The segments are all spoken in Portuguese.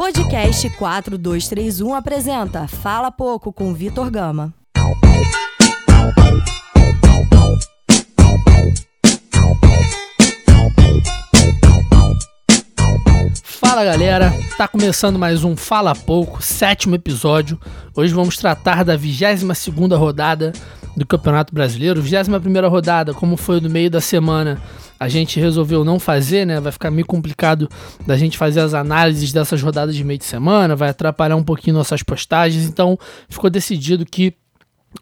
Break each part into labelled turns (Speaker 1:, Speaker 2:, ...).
Speaker 1: Podcast 4231 apresenta Fala Pouco com Vitor Gama.
Speaker 2: Fala galera, tá começando mais um Fala Pouco, sétimo episódio. Hoje vamos tratar da 22 segunda rodada do Campeonato Brasileiro. 21 primeira rodada, como foi no meio da semana, a gente resolveu não fazer, né? Vai ficar meio complicado da gente fazer as análises dessas rodadas de meio de semana, vai atrapalhar um pouquinho nossas postagens, então ficou decidido que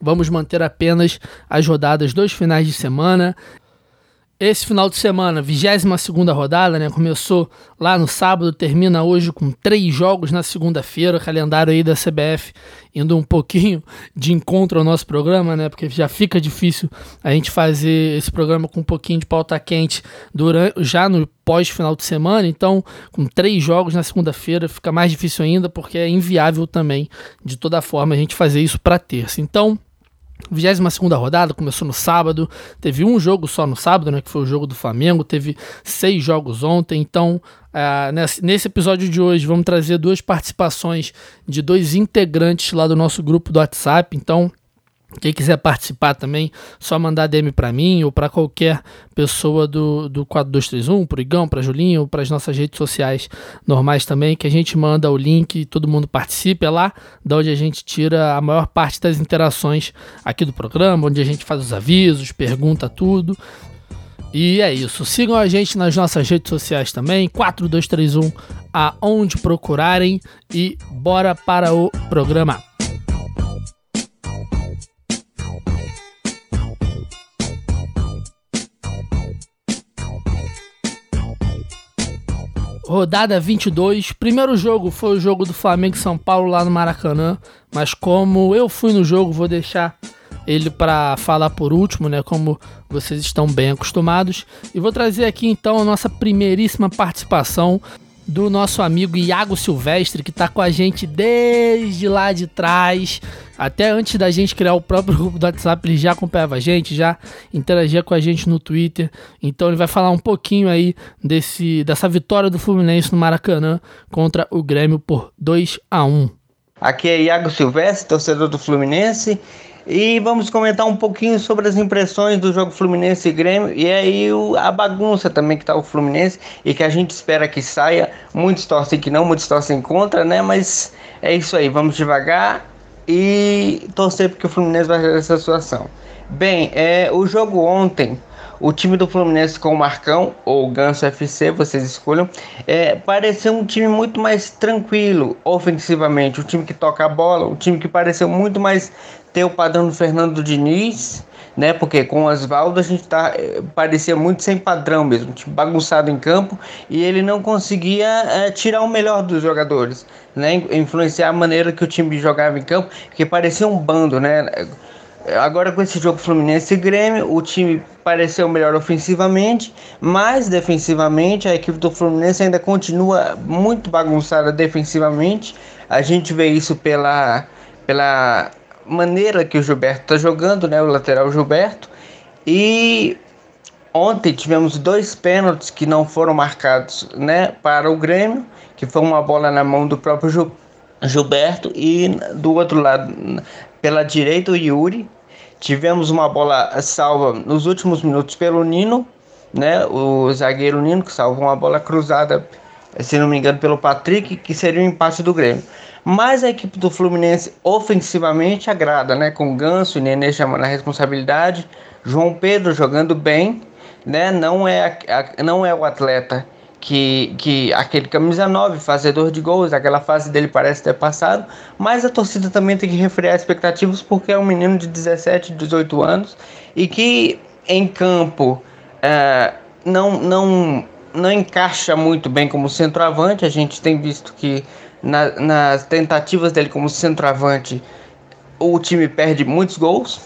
Speaker 2: vamos manter apenas as rodadas dos finais de semana esse final de semana, 22 rodada, né? Começou lá no sábado, termina hoje com três jogos na segunda-feira. Calendário aí da CBF indo um pouquinho de encontro ao nosso programa, né? Porque já fica difícil a gente fazer esse programa com um pouquinho de pauta quente durante, já no pós-final de semana. Então, com três jogos na segunda-feira, fica mais difícil ainda, porque é inviável também, de toda forma, a gente fazer isso para terça. Então. 22 rodada começou no sábado, teve um jogo só no sábado, né, que foi o jogo do Flamengo, teve seis jogos ontem, então uh, nesse, nesse episódio de hoje vamos trazer duas participações de dois integrantes lá do nosso grupo do WhatsApp, então quem quiser participar também, só mandar DM para mim ou para qualquer pessoa do, do 4231, pro Igão, pra Julinho, para as nossas redes sociais normais também, que a gente manda o link e todo mundo participe. É lá da onde a gente tira a maior parte das interações aqui do programa, onde a gente faz os avisos, pergunta tudo. E é isso. Sigam a gente nas nossas redes sociais também, 4231 aonde procurarem e bora para o programa. Rodada 22. Primeiro jogo foi o jogo do Flamengo e São Paulo lá no Maracanã, mas como eu fui no jogo, vou deixar ele para falar por último, né, como vocês estão bem acostumados. E vou trazer aqui então a nossa primeiríssima participação do nosso amigo Iago Silvestre, que está com a gente desde lá de trás. Até antes da gente criar o próprio grupo do WhatsApp, ele já acompanhava a gente, já interagia com a gente no Twitter. Então ele vai falar um pouquinho aí desse, dessa vitória do Fluminense no Maracanã contra o Grêmio por 2 a 1
Speaker 3: Aqui é Iago Silvestre, torcedor do Fluminense. E vamos comentar um pouquinho sobre as impressões do jogo Fluminense e Grêmio e aí o, a bagunça também que está o Fluminense e que a gente espera que saia. Muitos torcem que não, muitos torcem contra, né? Mas é isso aí, vamos devagar e torcer porque o Fluminense vai essa situação. Bem, é, o jogo ontem, o time do Fluminense com o Marcão ou Ganso FC, vocês escolham, é, pareceu um time muito mais tranquilo ofensivamente, um time que toca a bola, um time que pareceu muito mais ter o padrão do Fernando Diniz, né? Porque com o Oswaldo a gente tá, eh, parecia muito sem padrão mesmo, tipo bagunçado em campo e ele não conseguia é, tirar o melhor dos jogadores, né? Influenciar a maneira que o time jogava em campo, que parecia um bando, né? Agora com esse jogo Fluminense e Grêmio, o time pareceu melhor ofensivamente, mas defensivamente a equipe do Fluminense ainda continua muito bagunçada defensivamente. A gente vê isso pela, pela maneira que o Gilberto está jogando, né, o lateral Gilberto. E ontem tivemos dois pênaltis que não foram marcados, né, para o Grêmio, que foi uma bola na mão do próprio Gilberto e do outro lado, pela direita o Yuri. Tivemos uma bola salva nos últimos minutos pelo Nino, né, o zagueiro Nino que salvou uma bola cruzada, se não me engano, pelo Patrick, que seria o empate do Grêmio. Mas a equipe do Fluminense ofensivamente agrada, né? Com Ganso e Nenê chamando a responsabilidade, João Pedro jogando bem, né? Não é, a, não é o atleta que, que aquele camisa 9, fazedor de gols, aquela fase dele parece ter passado, mas a torcida também tem que refrear expectativas porque é um menino de 17, 18 anos e que em campo é, não, não, não encaixa muito bem como centroavante. A gente tem visto que na, nas tentativas dele como centroavante, o time perde muitos gols.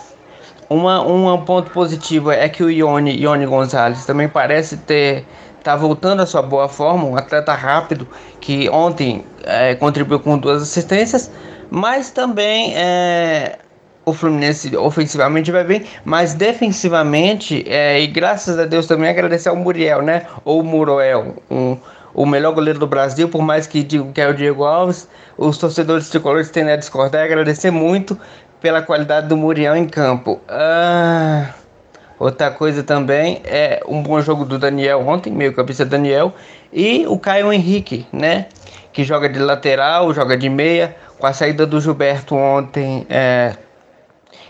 Speaker 3: Uma, um ponto positivo é que o Ione, Ione Gonzalez também parece ter tá voltando à sua boa forma, um atleta rápido que ontem é, contribuiu com duas assistências, mas também é, o Fluminense ofensivamente vai bem, mas defensivamente, é, e graças a Deus também agradecer ao Muriel, né? Ou Muroel, um, o melhor goleiro do Brasil, por mais que digam que é o Diego Alves. Os torcedores tricolores tendem a discordar e agradecer muito pela qualidade do Muriel em campo. Ah, outra coisa também é um bom jogo do Daniel ontem, meio cabeça Daniel, e o Caio Henrique, né? Que joga de lateral, joga de meia. Com a saída do Gilberto ontem, é,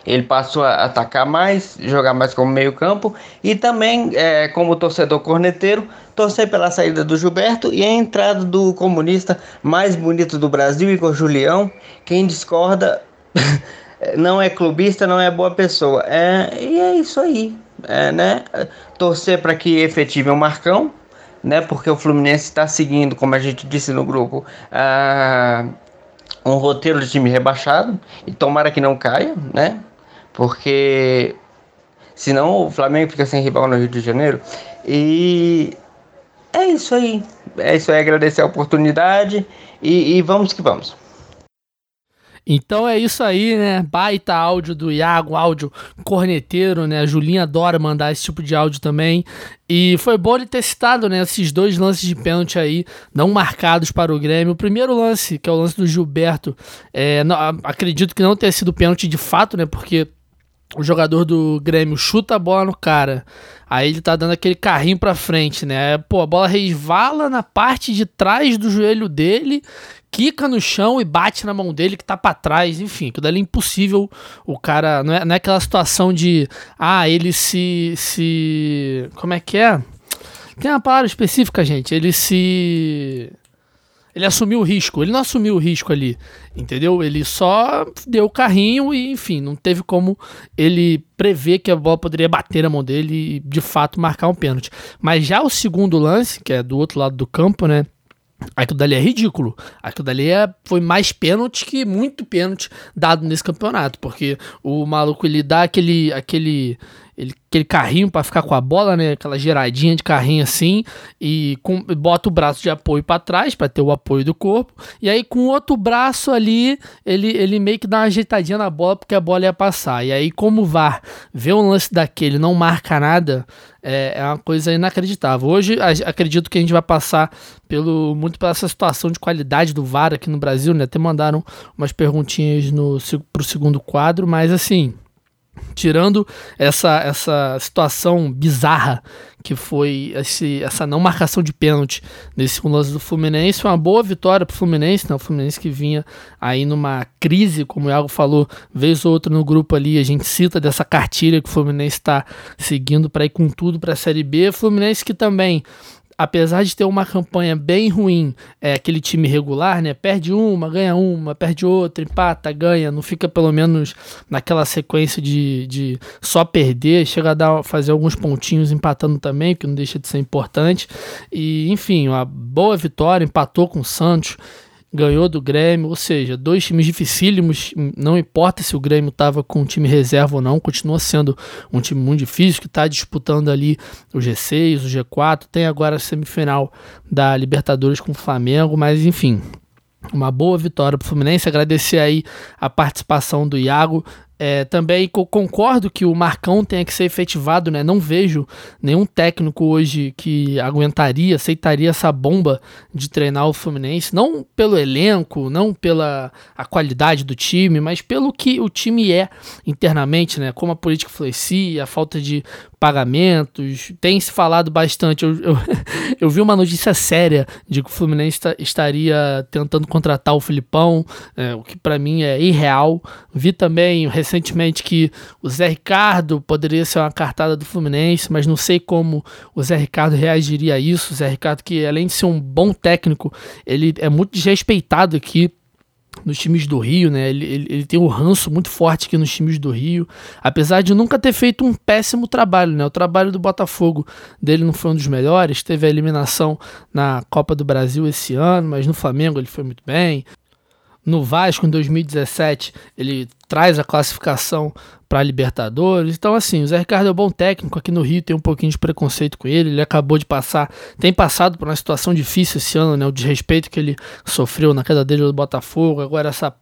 Speaker 3: ele passou a atacar mais, jogar mais como meio campo e também é, como torcedor corneteiro, torcer pela saída do Gilberto e a entrada do comunista mais bonito do Brasil, Igor Julião. Quem discorda não é clubista, não é boa pessoa. É, e é isso aí, é, né? Torcer para que efetive o Marcão, né? Porque o Fluminense está seguindo, como a gente disse no grupo, uh, um roteiro de time rebaixado e tomara que não caia, né? Porque senão o Flamengo fica sem rival no Rio de Janeiro. E é isso aí. É isso aí, agradecer a oportunidade e, e vamos que vamos.
Speaker 2: Então é isso aí, né? Baita áudio do Iago, áudio corneteiro, né? A Julinha adora mandar esse tipo de áudio também. E foi bom ele ter citado, né? Esses dois lances de pênalti aí, não marcados para o Grêmio. O primeiro lance, que é o lance do Gilberto, é, não, acredito que não tenha sido pênalti de fato, né? Porque o jogador do Grêmio chuta a bola no cara. Aí ele tá dando aquele carrinho pra frente, né? Pô, a bola resvala na parte de trás do joelho dele, quica no chão e bate na mão dele que tá para trás. Enfim, aquilo ali é impossível. O cara. Não é, não é aquela situação de. Ah, ele se. se. Como é que é? Tem uma palavra específica, gente. Ele se ele assumiu o risco. Ele não assumiu o risco ali, entendeu? Ele só deu o carrinho e, enfim, não teve como ele prever que a bola poderia bater na mão dele e, de fato, marcar um pênalti. Mas já o segundo lance, que é do outro lado do campo, né? Aquilo dali é ridículo. Aquilo dali é, foi mais pênalti que muito pênalti dado nesse campeonato. Porque o maluco ele dá aquele, aquele ele, aquele carrinho para ficar com a bola, né? Aquela geradinha de carrinho assim e com, bota o braço de apoio para trás para ter o apoio do corpo e aí com o outro braço ali ele, ele meio que dá uma ajeitadinha na bola porque a bola ia passar e aí como o VAR vê um lance daquele não marca nada é, é uma coisa inacreditável. Hoje acredito que a gente vai passar pelo muito pela essa situação de qualidade do VAR aqui no Brasil, né? Até mandaram umas perguntinhas no pro segundo quadro, mas assim tirando essa, essa situação bizarra que foi esse, essa não marcação de pênalti nesse segundo lance do Fluminense, foi uma boa vitória para o Fluminense, né? o Fluminense que vinha aí numa crise, como o Iago falou, vez ou outra no grupo ali, a gente cita dessa cartilha que o Fluminense está seguindo para ir com tudo para a Série B, Fluminense que também apesar de ter uma campanha bem ruim, é aquele time regular, né? Perde uma, ganha uma, perde outra, empata, ganha, não fica pelo menos naquela sequência de, de só perder, chega a dar, fazer alguns pontinhos empatando também, que não deixa de ser importante. E enfim, uma boa vitória, empatou com o Santos ganhou do Grêmio, ou seja, dois times dificílimos, não importa se o Grêmio estava com um time reserva ou não, continua sendo um time muito difícil, que está disputando ali o G6, o G4, tem agora a semifinal da Libertadores com o Flamengo, mas enfim, uma boa vitória para o Fluminense. Agradecer aí a participação do Iago. É, também concordo que o Marcão tenha que ser efetivado, né? Não vejo nenhum técnico hoje que aguentaria, aceitaria essa bomba de treinar o Fluminense, não pelo elenco, não pela a qualidade do time, mas pelo que o time é internamente, né? Como a política influencia, a falta de pagamentos. Tem se falado bastante. Eu, eu, eu, vi uma notícia séria de que o Fluminense estaria tentando contratar o Filipão, é, o que para mim é irreal. Vi também recentemente que o Zé Ricardo poderia ser uma cartada do Fluminense, mas não sei como o Zé Ricardo reagiria a isso. O Zé Ricardo, que além de ser um bom técnico, ele é muito desrespeitado aqui nos times do Rio, né? Ele, ele, ele, tem um ranço muito forte aqui nos times do Rio, apesar de nunca ter feito um péssimo trabalho, né? O trabalho do Botafogo dele não foi um dos melhores, teve a eliminação na Copa do Brasil esse ano, mas no Flamengo ele foi muito bem. No Vasco, em 2017, ele traz a classificação para a Libertadores. Então, assim, o Zé Ricardo é um bom técnico. Aqui no Rio tem um pouquinho de preconceito com ele. Ele acabou de passar, tem passado por uma situação difícil esse ano, né? O desrespeito que ele sofreu na queda dele do Botafogo. Agora, essa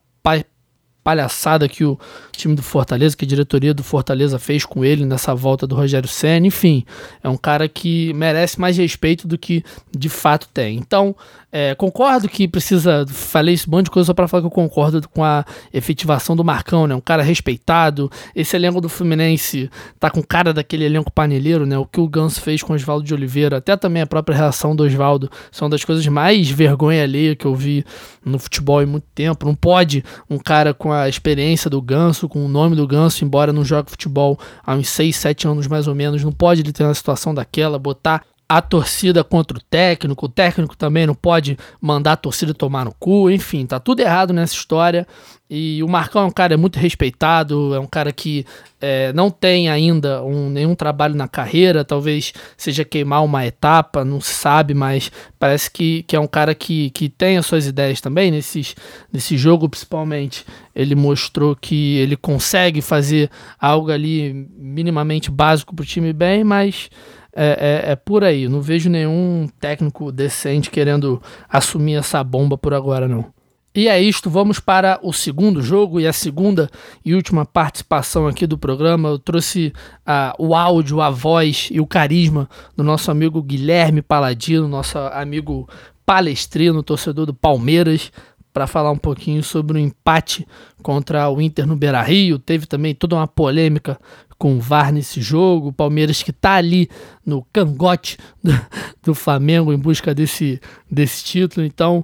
Speaker 2: palhaçada que o time do Fortaleza, que a diretoria do Fortaleza fez com ele nessa volta do Rogério Senna. Enfim, é um cara que merece mais respeito do que de fato tem. Então, é, concordo que precisa. Falei esse monte de coisa só para falar que eu concordo com a efetivação do Marcão, né? Um cara respeitado. Esse elenco do Fluminense tá com cara daquele elenco paneleiro, né? O que o Ganso fez com o Oswaldo de Oliveira, até também a própria reação do Oswaldo, são das coisas mais vergonha alheia que eu vi no futebol em muito tempo. Não pode um cara com a experiência do Ganso, com o nome do Ganso, embora não jogue futebol há uns 6, 7 anos mais ou menos, não pode ele ter uma situação daquela, botar a torcida contra o técnico, o técnico também não pode mandar a torcida tomar no cu, enfim, tá tudo errado nessa história. E o Marcão é um cara muito respeitado, é um cara que é, não tem ainda um, nenhum trabalho na carreira, talvez seja queimar uma etapa, não se sabe, mas parece que, que é um cara que, que tem as suas ideias também. Nesses, nesse jogo, principalmente, ele mostrou que ele consegue fazer algo ali minimamente básico para o time bem, mas é, é, é, por aí. Não vejo nenhum técnico decente querendo assumir essa bomba por agora, não. E é isto, vamos para o segundo jogo e a segunda e última participação aqui do programa. Eu trouxe uh, o áudio, a voz e o carisma do nosso amigo Guilherme Paladino, nosso amigo palestrino, torcedor do Palmeiras, para falar um pouquinho sobre o empate contra o Inter no Beira Rio. Teve também toda uma polêmica com o VAR nesse jogo. O Palmeiras que está ali no cangote do, do, Flamengo em busca desse, desse título. Então,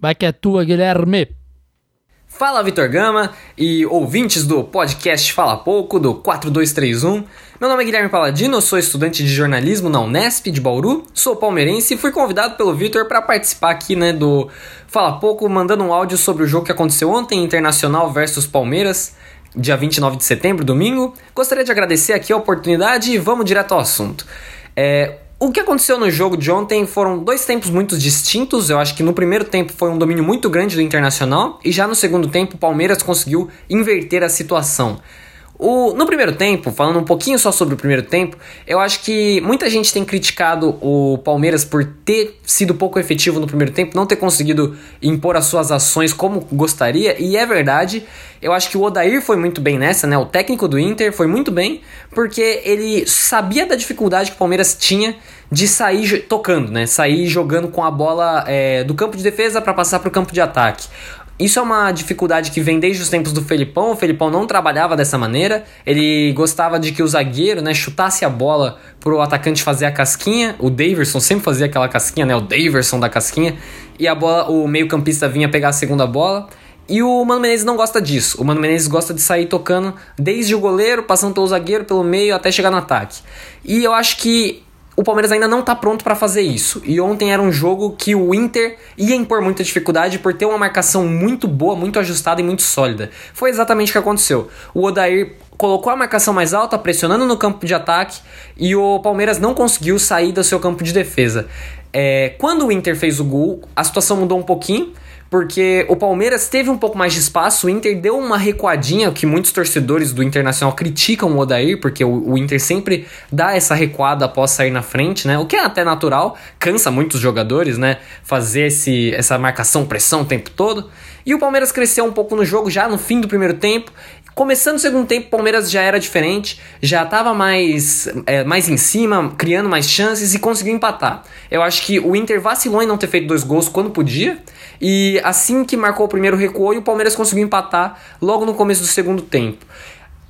Speaker 2: vai que é tua, Guilherme.
Speaker 4: Fala Vitor Gama e ouvintes do podcast Fala Pouco do 4231. Meu nome é Guilherme Paladino, sou estudante de jornalismo na Unesp de Bauru, sou palmeirense e fui convidado pelo Vitor para participar aqui né, do Fala Pouco, mandando um áudio sobre o jogo que aconteceu ontem, Internacional versus Palmeiras dia 29 de setembro, domingo. Gostaria de agradecer aqui a oportunidade e vamos direto ao assunto. É, o que aconteceu no jogo de ontem foram dois tempos muito distintos. Eu acho que no primeiro tempo foi um domínio muito grande do Internacional e já no segundo tempo o Palmeiras conseguiu inverter a situação. O, no primeiro tempo, falando um pouquinho só sobre o primeiro tempo, eu acho que muita gente tem criticado o Palmeiras por ter sido pouco efetivo no primeiro tempo, não ter conseguido impor as suas ações como gostaria, e é verdade. Eu acho que o Odair foi muito bem nessa, né? O técnico do Inter foi muito bem, porque ele sabia da dificuldade que o Palmeiras tinha de sair tocando, né? Sair jogando com a bola é, do campo de defesa para passar para o campo de ataque. Isso é uma dificuldade que vem desde os tempos do Felipão. O Felipão não trabalhava dessa maneira. Ele gostava de que o zagueiro né, chutasse a bola pro atacante fazer a casquinha. O Daverson sempre fazia aquela casquinha, né? O Daverson da casquinha. E a bola, o meio-campista vinha pegar a segunda bola. E o Mano Menezes não gosta disso. O Mano Menezes gosta de sair tocando desde o goleiro, passando pelo zagueiro, pelo meio, até chegar no ataque. E eu acho que o Palmeiras ainda não está pronto para fazer isso. E ontem era um jogo que o Inter ia impor muita dificuldade por ter uma marcação muito boa, muito ajustada e muito sólida. Foi exatamente o que aconteceu. O Odair colocou a marcação mais alta, pressionando no campo de ataque, e o Palmeiras não conseguiu sair do seu campo de defesa. É, quando o Inter fez o gol, a situação mudou um pouquinho porque o Palmeiras teve um pouco mais de espaço, o Inter deu uma recuadinha, que muitos torcedores do Internacional criticam o Odair, porque o, o, Inter sempre dá essa recuada após sair na frente, né? O que é até natural, cansa muitos jogadores, né? Fazer esse, essa marcação, pressão o tempo todo. E o Palmeiras cresceu um pouco no jogo já no fim do primeiro tempo. Começando o segundo tempo, o Palmeiras já era diferente, já estava mais, é, mais em cima, criando mais chances e conseguiu empatar. Eu acho que o Inter vacilou em não ter feito dois gols quando podia. E assim que marcou o primeiro recuo, e o Palmeiras conseguiu empatar logo no começo do segundo tempo.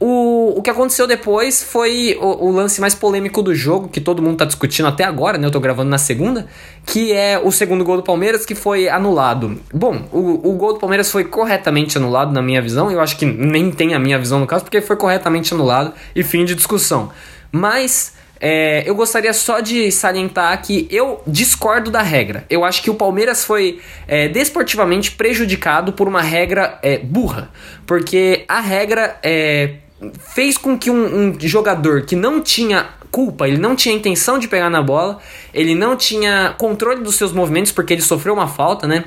Speaker 4: O, o que aconteceu depois foi o, o, lance mais polêmico do jogo, que todo mundo tá discutindo até agora, né? Eu tô gravando na segunda, que é o segundo gol do Palmeiras que foi anulado. Bom, o, o gol do Palmeiras foi corretamente anulado na minha visão, eu acho que nem tem a minha visão no caso, porque foi corretamente anulado e fim de discussão. Mas é, eu gostaria só de salientar que eu discordo da regra. Eu acho que o Palmeiras foi é, desportivamente prejudicado por uma regra é, burra. Porque a regra é, fez com que um, um jogador que não tinha culpa, ele não tinha intenção de pegar na bola, ele não tinha controle dos seus movimentos porque ele sofreu uma falta, né?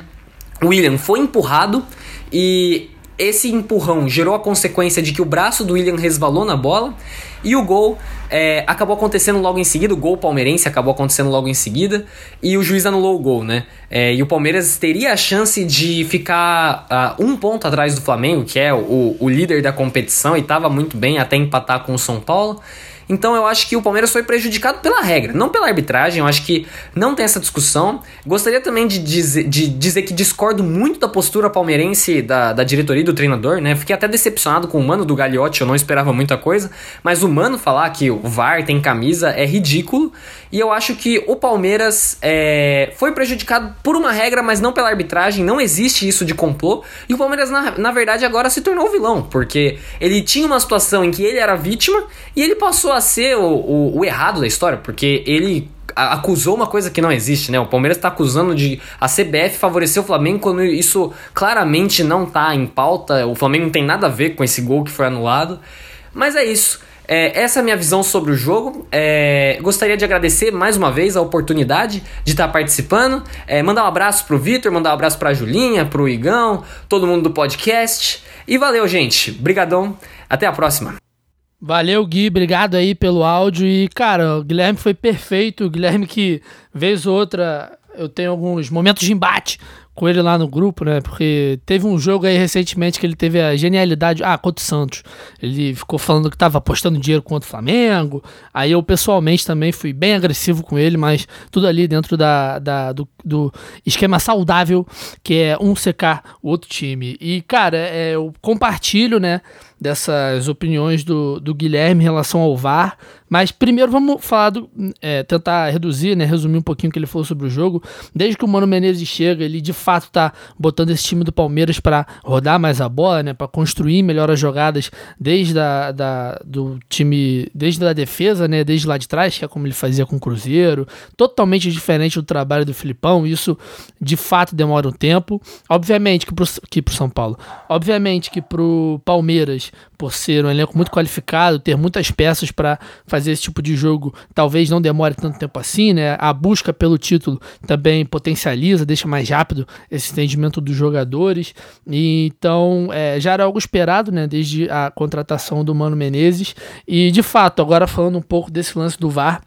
Speaker 4: O William foi empurrado e esse empurrão gerou a consequência de que o braço do William resvalou na bola e o gol é, acabou acontecendo logo em seguida. O gol palmeirense acabou acontecendo logo em seguida e o juiz anulou o gol, né? É, e o Palmeiras teria a chance de ficar uh, um ponto atrás do Flamengo, que é o, o líder da competição e estava muito bem até empatar com o São Paulo. Então eu acho que o Palmeiras foi prejudicado pela regra, não pela arbitragem. Eu acho que não tem essa discussão. Gostaria também de dizer, de dizer que discordo muito da postura palmeirense da, da diretoria e do treinador, né? Fiquei até decepcionado com o mano do Gagliotti, eu não esperava muita coisa. Mas o mano falar que o VAR tem camisa é ridículo. E eu acho que o Palmeiras é, foi prejudicado por uma regra, mas não pela arbitragem. Não existe isso de complô. E o Palmeiras, na, na verdade, agora se tornou vilão, porque ele tinha uma situação em que ele era vítima e ele passou a ser o, o, o errado da história, porque ele acusou uma coisa que não existe, né? O Palmeiras está acusando de a CBF favorecer o Flamengo quando isso claramente não está em pauta. O Flamengo não tem nada a ver com esse gol que foi anulado. Mas é isso. É, essa é a minha visão sobre o jogo. É, gostaria de agradecer mais uma vez a oportunidade de estar participando. É, mandar um abraço pro Vitor, mandar um abraço pra Julinha, pro Igão, todo mundo do podcast. E valeu, gente. Brigadão. Até a próxima.
Speaker 2: Valeu, Gui. Obrigado aí pelo áudio. E, cara, o Guilherme foi perfeito. O Guilherme que, vez ou outra, eu tenho alguns momentos de embate com ele lá no grupo, né? Porque teve um jogo aí recentemente que ele teve a genialidade. Ah, contra o Santos. Ele ficou falando que tava apostando dinheiro contra o Flamengo. Aí eu pessoalmente também fui bem agressivo com ele, mas tudo ali dentro da, da do, do, esquema saudável, que é um secar o outro time. E, cara, é, eu compartilho, né? Dessas opiniões do, do Guilherme em relação ao VAR. Mas primeiro vamos falar do. É, tentar reduzir, né? Resumir um pouquinho o que ele falou sobre o jogo. Desde que o Mano Menezes chega, ele de fato tá botando esse time do Palmeiras para rodar mais a bola, né, para construir melhor as jogadas desde a, da, do time, desde a defesa, né, desde lá de trás, que é como ele fazia com o Cruzeiro, totalmente diferente do trabalho do Filipão, isso de fato demora um tempo. Obviamente que pro, que pro São Paulo, obviamente que pro Palmeiras, por ser um elenco muito qualificado, ter muitas peças para fazer esse tipo de jogo, talvez não demore tanto tempo assim, né? A busca pelo título também potencializa, deixa mais rápido esse entendimento dos jogadores. E, então, é, já era algo esperado, né, desde a contratação do Mano Menezes. E, de fato, agora falando um pouco desse lance do VAR,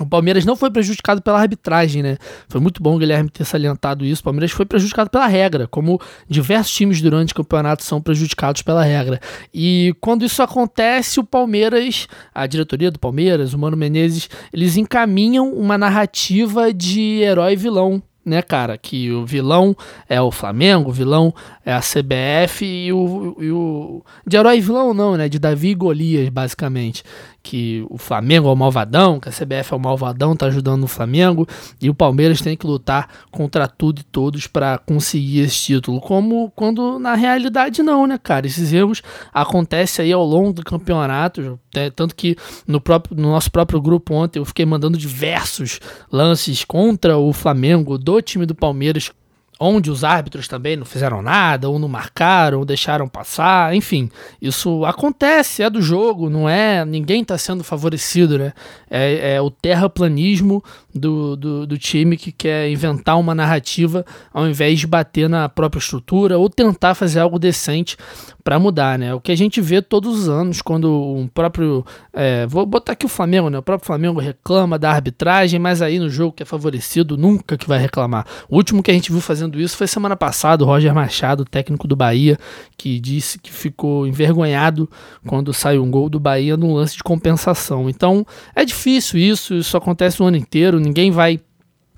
Speaker 2: o Palmeiras não foi prejudicado pela arbitragem, né? Foi muito bom o Guilherme ter salientado isso. O Palmeiras foi prejudicado pela regra, como diversos times durante o campeonato são prejudicados pela regra. E quando isso acontece, o Palmeiras, a diretoria do Palmeiras, o Mano Menezes, eles encaminham uma narrativa de herói vilão né, cara? Que o vilão é o Flamengo, o vilão é a CBF e o, e o. De herói vilão, não, né? De Davi e Golias, basicamente que o Flamengo é o malvadão, que a CBF é o malvadão, tá ajudando o Flamengo, e o Palmeiras tem que lutar contra tudo e todos para conseguir esse título. Como quando na realidade não, né, cara? Esses erros acontecem aí ao longo do campeonato, né? tanto que no, próprio, no nosso próprio grupo ontem eu fiquei mandando diversos lances contra o Flamengo do time do Palmeiras onde os árbitros também não fizeram nada, ou não marcaram, ou deixaram passar, enfim, isso acontece, é do jogo, não é, ninguém está sendo favorecido, né? É, é o terraplanismo do, do, do, time que quer inventar uma narrativa ao invés de bater na própria estrutura ou tentar fazer algo decente para mudar, né? O que a gente vê todos os anos quando um próprio, é, vou botar aqui o Flamengo, né? O próprio Flamengo reclama da arbitragem, mas aí no jogo que é favorecido nunca que vai reclamar. O último que a gente viu fazendo isso foi semana passada, o Roger Machado, técnico do Bahia, que disse que ficou envergonhado quando saiu um gol do Bahia num lance de compensação. Então é difícil isso, isso acontece o ano inteiro ninguém vai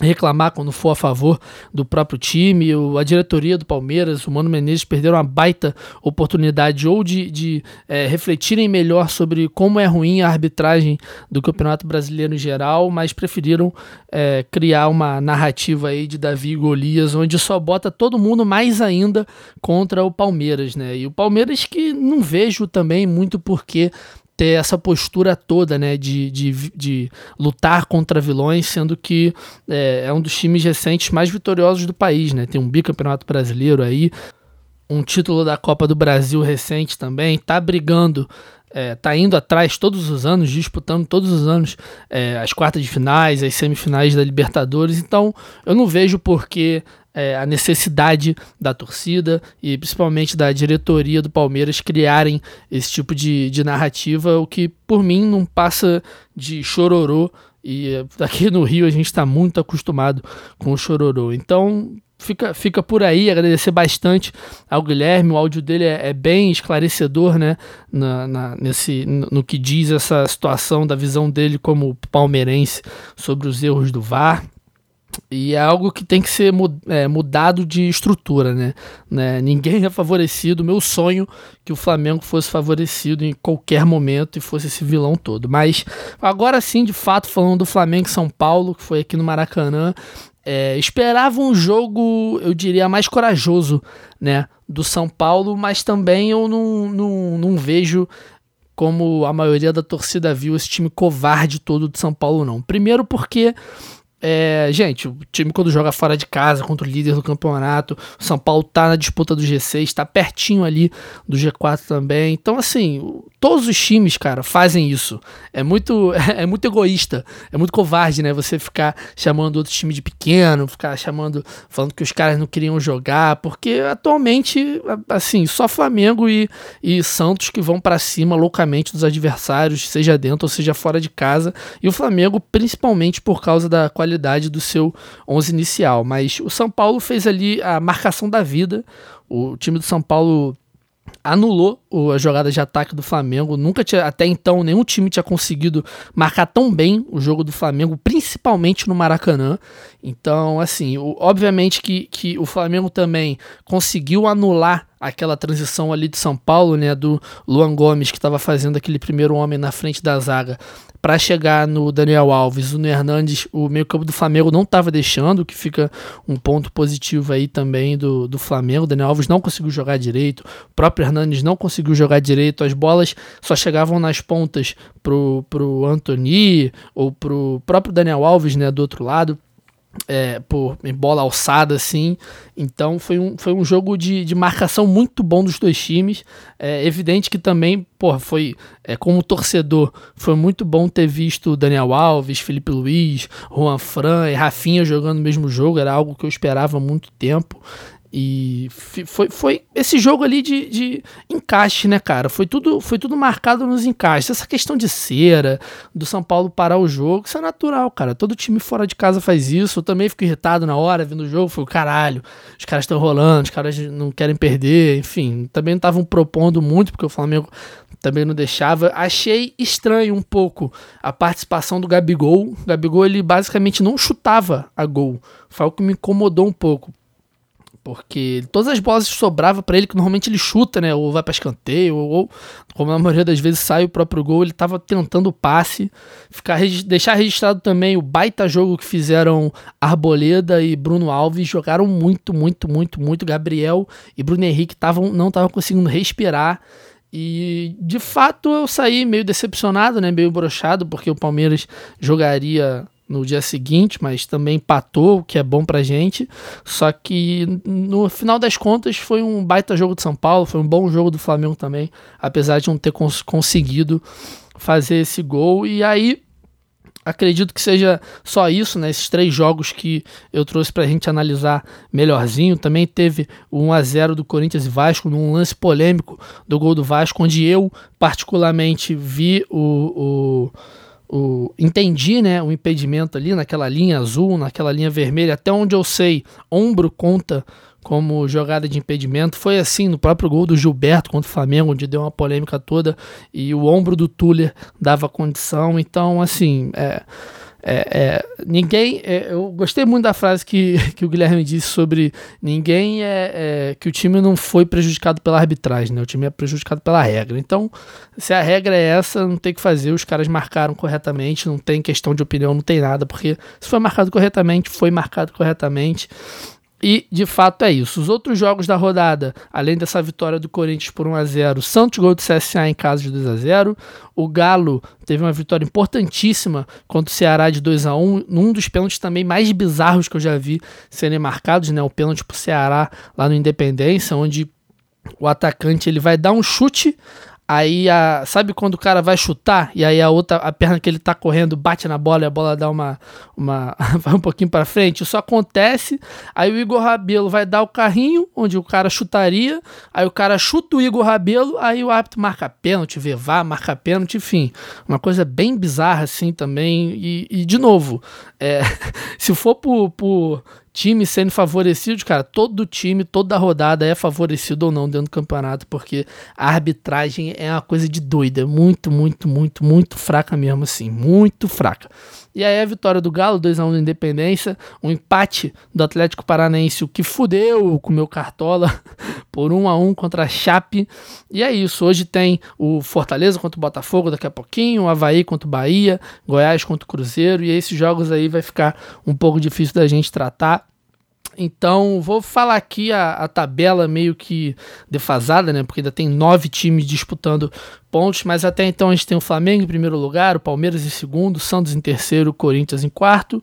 Speaker 2: reclamar quando for a favor do próprio time, a diretoria do Palmeiras, o Mano Menezes perderam uma baita oportunidade ou de, de é, refletirem melhor sobre como é ruim a arbitragem do Campeonato Brasileiro em geral, mas preferiram é, criar uma narrativa aí de Davi e Golias, onde só bota todo mundo mais ainda contra o Palmeiras, né? E o Palmeiras que não vejo também muito porque ter essa postura toda, né, de, de, de lutar contra vilões, sendo que é, é, um dos times recentes mais vitoriosos do país, né, tem um bicampeonato brasileiro aí, um título da Copa do Brasil recente também, tá brigando é, tá indo atrás todos os anos, disputando todos os anos é, as quartas de finais, as semifinais da Libertadores. Então eu não vejo por que é, a necessidade da torcida e principalmente da diretoria do Palmeiras criarem esse tipo de, de narrativa, o que por mim não passa de chororô. E aqui no Rio a gente está muito acostumado com o chororô. Então fica, fica por aí, agradecer bastante ao Guilherme, o áudio dele é, é bem esclarecedor, né, na, na, nesse, no, que diz essa situação da visão dele como palmeirense sobre os erros do VAR. E é algo que tem que ser é, mudado de estrutura, né? né? Ninguém é favorecido. Meu sonho que o Flamengo fosse favorecido em qualquer momento e fosse esse vilão todo. Mas agora sim, de fato, falando do Flamengo e São Paulo, que foi aqui no Maracanã, é, esperava um jogo, eu diria, mais corajoso, né? Do São Paulo, mas também eu não, não, não vejo como a maioria da torcida viu esse time covarde todo do São Paulo, não. Primeiro porque é, gente, o time quando joga fora de casa contra o líder do campeonato, o São Paulo tá na disputa do G6, tá pertinho ali do G4 também. Então, assim, todos os times, cara, fazem isso. É muito, é muito egoísta, é muito covarde, né? Você ficar chamando outro time de pequeno, ficar chamando, falando que os caras não queriam jogar, porque atualmente, assim, só Flamengo e, e Santos que vão para cima loucamente dos adversários, seja dentro ou seja fora de casa. E o Flamengo, principalmente por causa da qualidade qualidade do seu 11 inicial. Mas o São Paulo fez ali a marcação da vida. O time do São Paulo anulou a jogada de ataque do Flamengo. Nunca tinha, até então, nenhum time tinha conseguido marcar tão bem o jogo do Flamengo, principalmente no Maracanã. Então, assim, obviamente que, que o Flamengo também conseguiu anular aquela transição ali de São Paulo, né, do Luan Gomes, que estava fazendo aquele primeiro homem na frente da zaga, para chegar no Daniel Alves, o Hernandes, o meio-campo do Flamengo não estava deixando, que fica um ponto positivo aí também do, do Flamengo. O Daniel Alves não conseguiu jogar direito, o próprio Hernandes não conseguiu jogar direito, as bolas só chegavam nas pontas pro, pro Anthony ou pro próprio Daniel Alves, né, do outro lado é, por em bola alçada assim. Então foi um, foi um jogo de, de marcação muito bom dos dois times. É evidente que também, pô, foi é, como torcedor, foi muito bom ter visto Daniel Alves, Felipe Luiz, Juan Fran e Rafinha jogando o mesmo jogo. Era algo que eu esperava há muito tempo. E foi, foi esse jogo ali de, de encaixe, né, cara? Foi tudo, foi tudo marcado nos encaixes. Essa questão de cera, do São Paulo parar o jogo, isso é natural, cara. Todo time fora de casa faz isso. Eu também fico irritado na hora, vendo o jogo. Foi caralho, os caras estão rolando, os caras não querem perder. Enfim, também não estavam propondo muito, porque o Flamengo também não deixava. Achei estranho um pouco a participação do Gabigol. O Gabigol, ele basicamente não chutava a gol. Foi algo que me incomodou um pouco. Porque todas as bolas sobravam para ele, que normalmente ele chuta, né? Ou vai para escanteio, ou, ou, como na maioria das vezes sai o próprio gol, ele tava tentando o passe. Ficar, deixar registrado também o baita jogo que fizeram Arboleda e Bruno Alves. Jogaram muito, muito, muito, muito. Gabriel e Bruno Henrique tavam, não estavam conseguindo respirar. E de fato eu saí meio decepcionado, né? Meio brochado, porque o Palmeiras jogaria no dia seguinte, mas também empatou, o que é bom pra gente. Só que no final das contas foi um baita jogo de São Paulo, foi um bom jogo do Flamengo também, apesar de não ter cons conseguido fazer esse gol. E aí acredito que seja só isso, né? Esses três jogos que eu trouxe pra gente analisar melhorzinho. Também teve o 1 a 0 do Corinthians e Vasco num lance polêmico do gol do Vasco, onde eu particularmente vi o, o o, entendi né, o impedimento ali naquela linha azul, naquela linha vermelha, até onde eu sei, ombro conta como jogada de impedimento. Foi assim no próprio gol do Gilberto contra o Flamengo, onde deu uma polêmica toda e o ombro do Tuller dava condição. Então, assim, é é, é, ninguém. É, eu gostei muito da frase que, que o Guilherme disse sobre ninguém é, é, que o time não foi prejudicado pela arbitragem, né? O time é prejudicado pela regra. Então, se a regra é essa, não tem que fazer. Os caras marcaram corretamente, não tem questão de opinião, não tem nada, porque se foi marcado corretamente, foi marcado corretamente. E de fato é isso. Os outros jogos da rodada, além dessa vitória do Corinthians por 1 a 0, Santos gol do CSA em casa de 2 a 0. O Galo teve uma vitória importantíssima contra o Ceará de 2 a 1, num dos pênaltis também mais bizarros que eu já vi serem marcados, né? O pênalti pro Ceará lá no Independência, onde o atacante ele vai dar um chute Aí a, sabe quando o cara vai chutar e aí a outra a perna que ele tá correndo bate na bola e a bola dá uma uma vai um pouquinho para frente. Isso acontece. Aí o Igor Rabelo vai dar o carrinho onde o cara chutaria. Aí o cara chuta o Igor Rabelo, aí o árbitro marca pênalti, vê vá, marca pênalti, enfim. Uma coisa bem bizarra assim também e, e de novo, é, se for por, por time sendo favorecido, cara, todo time, toda rodada é favorecido ou não dentro do campeonato, porque a arbitragem é uma coisa de doida, muito, muito, muito, muito fraca mesmo assim, muito fraca. E aí a vitória do Galo, 2x1 na Independência, um empate do Atlético Paranaense, o que fudeu com o meu Cartola, por 1x1 contra a Chape. E é isso, hoje tem o Fortaleza contra o Botafogo daqui a pouquinho, o Havaí contra o Bahia, Goiás contra o Cruzeiro, e esses jogos aí vai ficar um pouco difícil da gente tratar. Então, vou falar aqui a, a, tabela meio que defasada, né? Porque ainda tem nove times disputando pontos, mas até então a gente tem o Flamengo em primeiro lugar, o Palmeiras em segundo, Santos em terceiro, o Corinthians em quarto,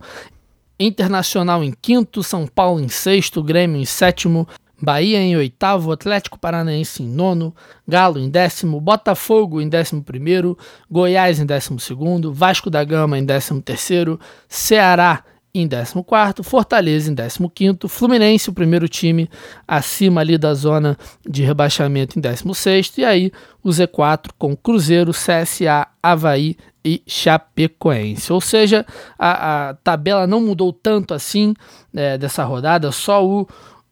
Speaker 2: Internacional em quinto, São Paulo em sexto, Grêmio em sétimo, Bahia em oitavo, Atlético Paranaense em nono, Galo em décimo, Botafogo em décimo primeiro, Goiás em décimo segundo, Vasco da Gama em décimo terceiro, Ceará em 14º, Fortaleza em 15º, Fluminense, o primeiro time acima ali da zona de rebaixamento em 16º, e aí o Z4 com Cruzeiro, CSA, Havaí e Chapecoense. Ou seja, a, a tabela não mudou tanto assim é, dessa rodada, só o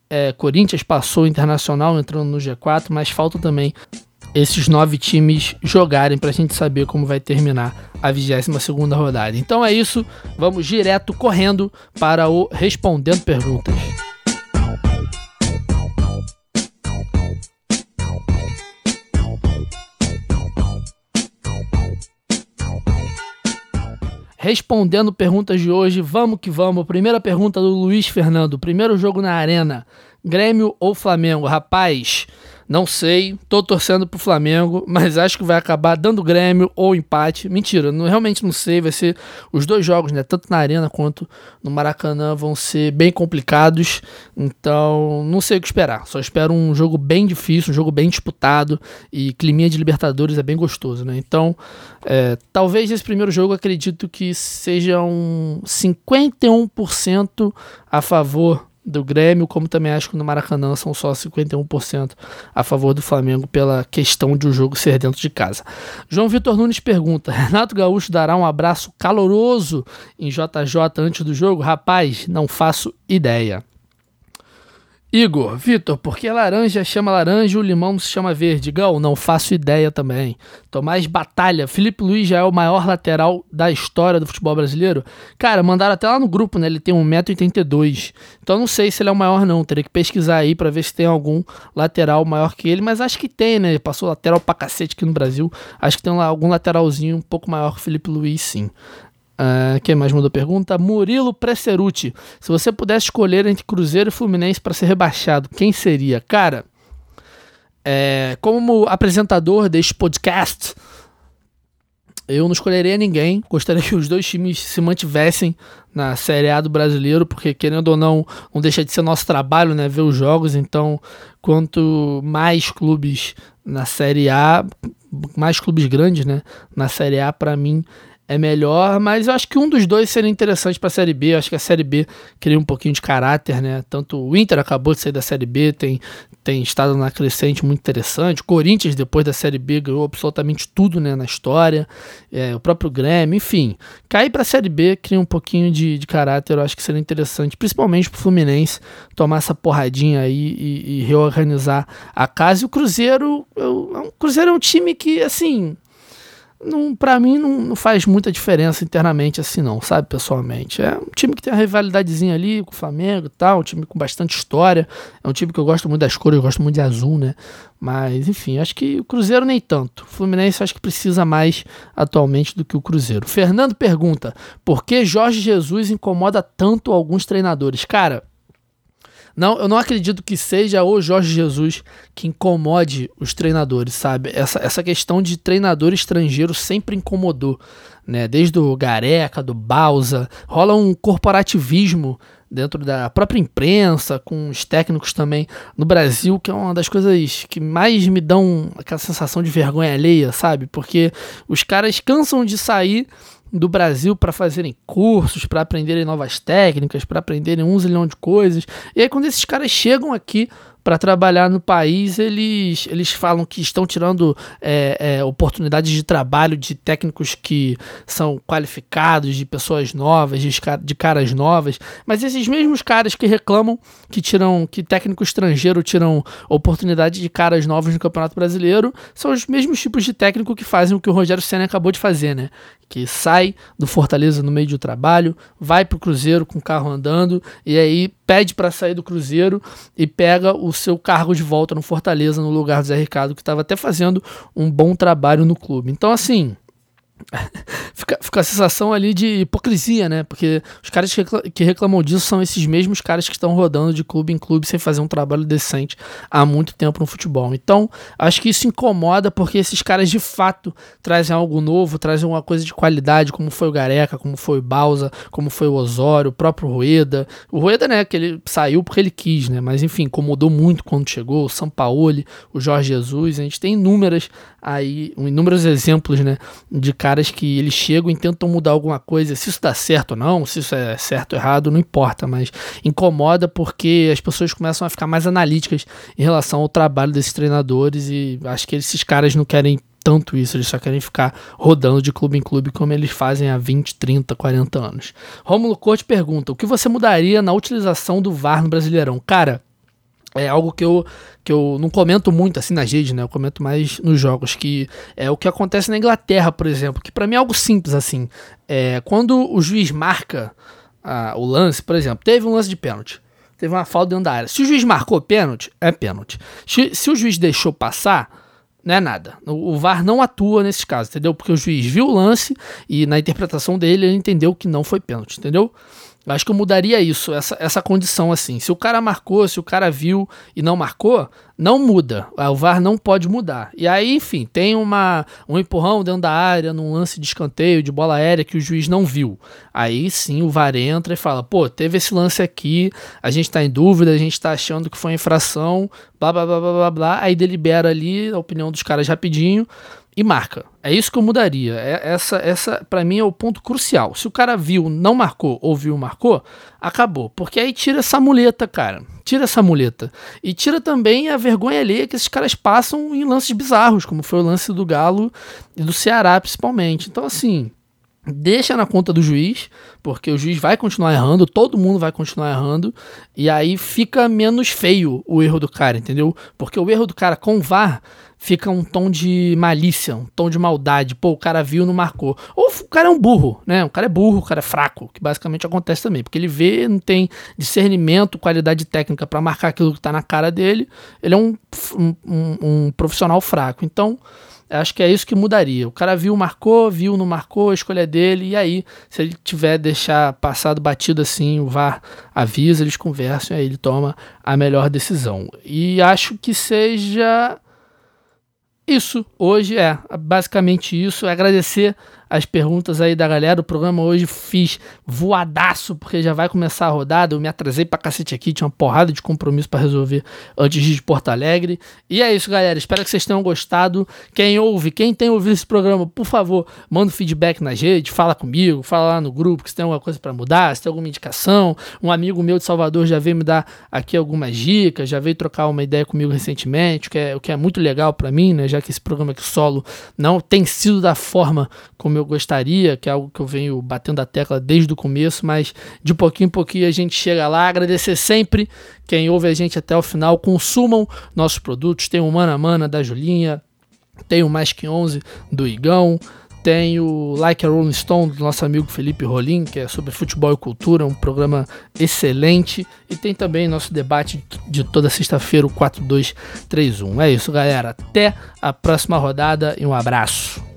Speaker 2: é, Corinthians passou o Internacional entrando no G4, mas falta também esses nove times jogarem para a gente saber como vai terminar a 22 segunda rodada. Então é isso, vamos direto correndo para o Respondendo Perguntas. Respondendo perguntas de hoje, vamos que vamos. Primeira pergunta do Luiz Fernando. Primeiro jogo na Arena, Grêmio ou Flamengo? Rapaz, não sei, tô torcendo pro Flamengo, mas acho que vai acabar dando Grêmio ou empate. Mentira, não, realmente não sei, vai ser os dois jogos, né, tanto na Arena quanto no Maracanã vão ser bem complicados. Então, não sei o que esperar. Só espero um jogo bem difícil, um jogo bem disputado e climinha de Libertadores é bem gostoso, né? Então, é, talvez esse primeiro jogo acredito que seja um 51% a favor do Grêmio, como também acho que no Maracanã são só 51% a favor do Flamengo pela questão de o jogo ser dentro de casa. João Vitor Nunes pergunta: Renato Gaúcho dará um abraço caloroso em JJ antes do jogo? Rapaz, não faço ideia. Igor, Vitor, por que laranja chama laranja e o limão se chama verde? Gal, não faço ideia também. Tomás Batalha, Felipe Luiz já é o maior lateral da história do futebol brasileiro? Cara, mandaram até lá no grupo, né? Ele tem 1,82m. Então não sei se ele é o maior, não. Teria que pesquisar aí para ver se tem algum lateral maior que ele, mas acho que tem, né? Passou lateral pra cacete aqui no Brasil. Acho que tem algum lateralzinho um pouco maior que o Felipe Luiz, sim. Uh, quem mais mandou pergunta? Murilo Presseruti. Se você pudesse escolher entre Cruzeiro e Fluminense para ser rebaixado, quem seria? Cara, é, como apresentador deste podcast, eu não escolheria ninguém. Gostaria que os dois times se mantivessem na Série A do brasileiro, porque querendo ou não, não deixa de ser nosso trabalho, né? Ver os jogos. Então, quanto mais clubes na Série A, mais clubes grandes, né? Na Série A, para mim é melhor, mas eu acho que um dos dois seria interessante para a Série B. Eu acho que a Série B cria um pouquinho de caráter, né? Tanto o Inter acabou de sair da Série B, tem, tem estado na crescente muito interessante. O Corinthians, depois da Série B, ganhou absolutamente tudo né, na história. É, o próprio Grêmio, enfim. Cair para a Série B cria um pouquinho de, de caráter, eu acho que seria interessante, principalmente para o Fluminense tomar essa porradinha aí e, e reorganizar a casa. E o Cruzeiro, eu, o Cruzeiro é um time que, assim não, para mim não, não, faz muita diferença internamente assim não, sabe, pessoalmente. É um time que tem uma rivalidadezinha ali com o Flamengo e tal, um time com bastante história, é um time que eu gosto muito das cores, eu gosto muito de azul, né? Mas, enfim, acho que o Cruzeiro nem tanto. O Fluminense acho que precisa mais atualmente do que o Cruzeiro. Fernando pergunta: por que Jorge Jesus incomoda tanto alguns treinadores? Cara, não, eu não acredito que seja o Jorge Jesus que incomode os treinadores, sabe? Essa, essa questão de treinador estrangeiro sempre incomodou, né? Desde o Gareca, do Bausa, rola um corporativismo dentro da própria imprensa, com os técnicos também no Brasil, que é uma das coisas que mais me dão aquela sensação de vergonha alheia, sabe? Porque os caras cansam de sair do Brasil para fazerem cursos, para aprenderem novas técnicas, para aprenderem um zilhão de coisas. E aí, quando esses caras chegam aqui para trabalhar no país, eles, eles falam que estão tirando é, é, oportunidades de trabalho de técnicos que são qualificados, de pessoas novas, de, de caras novas. Mas esses mesmos caras que reclamam que tiram, que técnico estrangeiro tiram oportunidade de caras novos no Campeonato Brasileiro, são os mesmos tipos de técnico que fazem o que o Rogério Senna acabou de fazer, né? Que sai do Fortaleza no meio do trabalho, vai pro Cruzeiro com o carro andando e aí pede para sair do Cruzeiro e pega o seu cargo de volta no Fortaleza, no lugar do Zé Ricardo, que estava até fazendo um bom trabalho no clube. Então, assim, fica, fica a sensação ali de hipocrisia, né? Porque os caras que reclamam disso são esses mesmos caras que estão rodando de clube em clube sem fazer um trabalho decente há muito tempo no futebol. Então, acho que isso incomoda porque esses caras de fato trazem algo novo, trazem uma coisa de qualidade, como foi o Gareca, como foi o Bausa, como foi o Osório, o próprio Rueda. O Rueda, né, que ele saiu porque ele quis, né? Mas enfim, incomodou muito quando chegou, o Sampaoli, o Jorge Jesus. A gente tem inúmeras aí, inúmeros exemplos, né, de caras que eles chegam e tentam mudar alguma coisa. Se isso dá certo ou não, se isso é certo ou errado, não importa, mas incomoda porque as pessoas começam a ficar mais analíticas em relação ao trabalho desses treinadores e acho que esses caras não querem tanto isso, eles só querem ficar rodando de clube em clube como eles fazem há 20, 30, 40 anos. Rômulo Corte pergunta: o que você mudaria na utilização do VAR no Brasileirão? Cara, é algo que eu, que eu não comento muito assim nas redes, né? Eu comento mais nos jogos, que é o que acontece na Inglaterra, por exemplo, que para mim é algo simples assim. É, quando o juiz marca ah, o lance, por exemplo, teve um lance de pênalti, teve uma falta dentro da área. Se o juiz marcou pênalti, é pênalti. Se, se o juiz deixou passar, não é nada. O, VAR não atua nesses casos, entendeu? Porque o juiz viu o lance e na interpretação dele ele entendeu que não foi pênalti, entendeu? Eu acho que eu mudaria isso, essa, essa condição assim. Se o cara marcou, se o cara viu e não marcou, não muda. O VAR não pode mudar. E aí, enfim, tem uma, um empurrão dentro da área, num lance de escanteio, de bola aérea que o juiz não viu. Aí sim o VAR entra e fala: pô, teve esse lance aqui, a gente tá em dúvida, a gente tá achando que foi infração, blá blá blá blá blá blá. Aí delibera ali a opinião dos caras rapidinho e marca. É isso que eu mudaria. É, essa, essa para mim é o ponto crucial. Se o cara viu, não marcou, ou viu, marcou, acabou. Porque aí tira essa muleta, cara. Tira essa muleta. E tira também a vergonha alheia que esses caras passam em lances bizarros, como foi o lance do Galo e do Ceará, principalmente. Então, assim, deixa na conta do juiz, porque o juiz vai continuar errando, todo mundo vai continuar errando, e aí fica menos feio o erro do cara, entendeu? Porque o erro do cara com VAR fica um tom de malícia, um tom de maldade. Pô, o cara viu, não marcou. Ou o cara é um burro, né? O cara é burro, o cara é fraco, que basicamente acontece também, porque ele vê, não tem discernimento, qualidade técnica para marcar aquilo que tá na cara dele. Ele é um, um, um profissional fraco. Então, acho que é isso que mudaria. O cara viu, marcou, viu, não marcou, a escolha é dele, e aí, se ele tiver deixar passado batido assim, o VAR avisa, eles conversam, e aí ele toma a melhor decisão. E acho que seja isso hoje é basicamente isso. É agradecer as perguntas aí da galera. O programa hoje fiz voadaço, porque já vai começar a rodada. Eu me atrasei pra cacete aqui, tinha uma porrada de compromisso para resolver antes de Porto Alegre. E é isso, galera. Espero que vocês tenham gostado. Quem ouve, quem tem ouvido esse programa, por favor, manda um feedback nas redes, fala comigo, fala lá no grupo se tem alguma coisa para mudar, se tem alguma indicação. Um amigo meu de Salvador já veio me dar aqui algumas dicas, já veio trocar uma ideia comigo recentemente, o que é, o que é muito legal para mim, né? Já que esse programa aqui solo não tem sido da forma como eu eu gostaria, que é algo que eu venho batendo a tecla desde o começo, mas de pouquinho em pouquinho a gente chega lá. Agradecer sempre quem ouve a gente até o final. Consumam nossos produtos. Tem o Mana Mana da Julinha, tem o Mais Que 11 do Igão. Tem o Like a Rolling Stone do nosso amigo Felipe Rolim, que é sobre futebol e cultura, um programa excelente. E tem também nosso debate de toda sexta-feira, o 4231. É isso, galera. Até a próxima rodada e um abraço.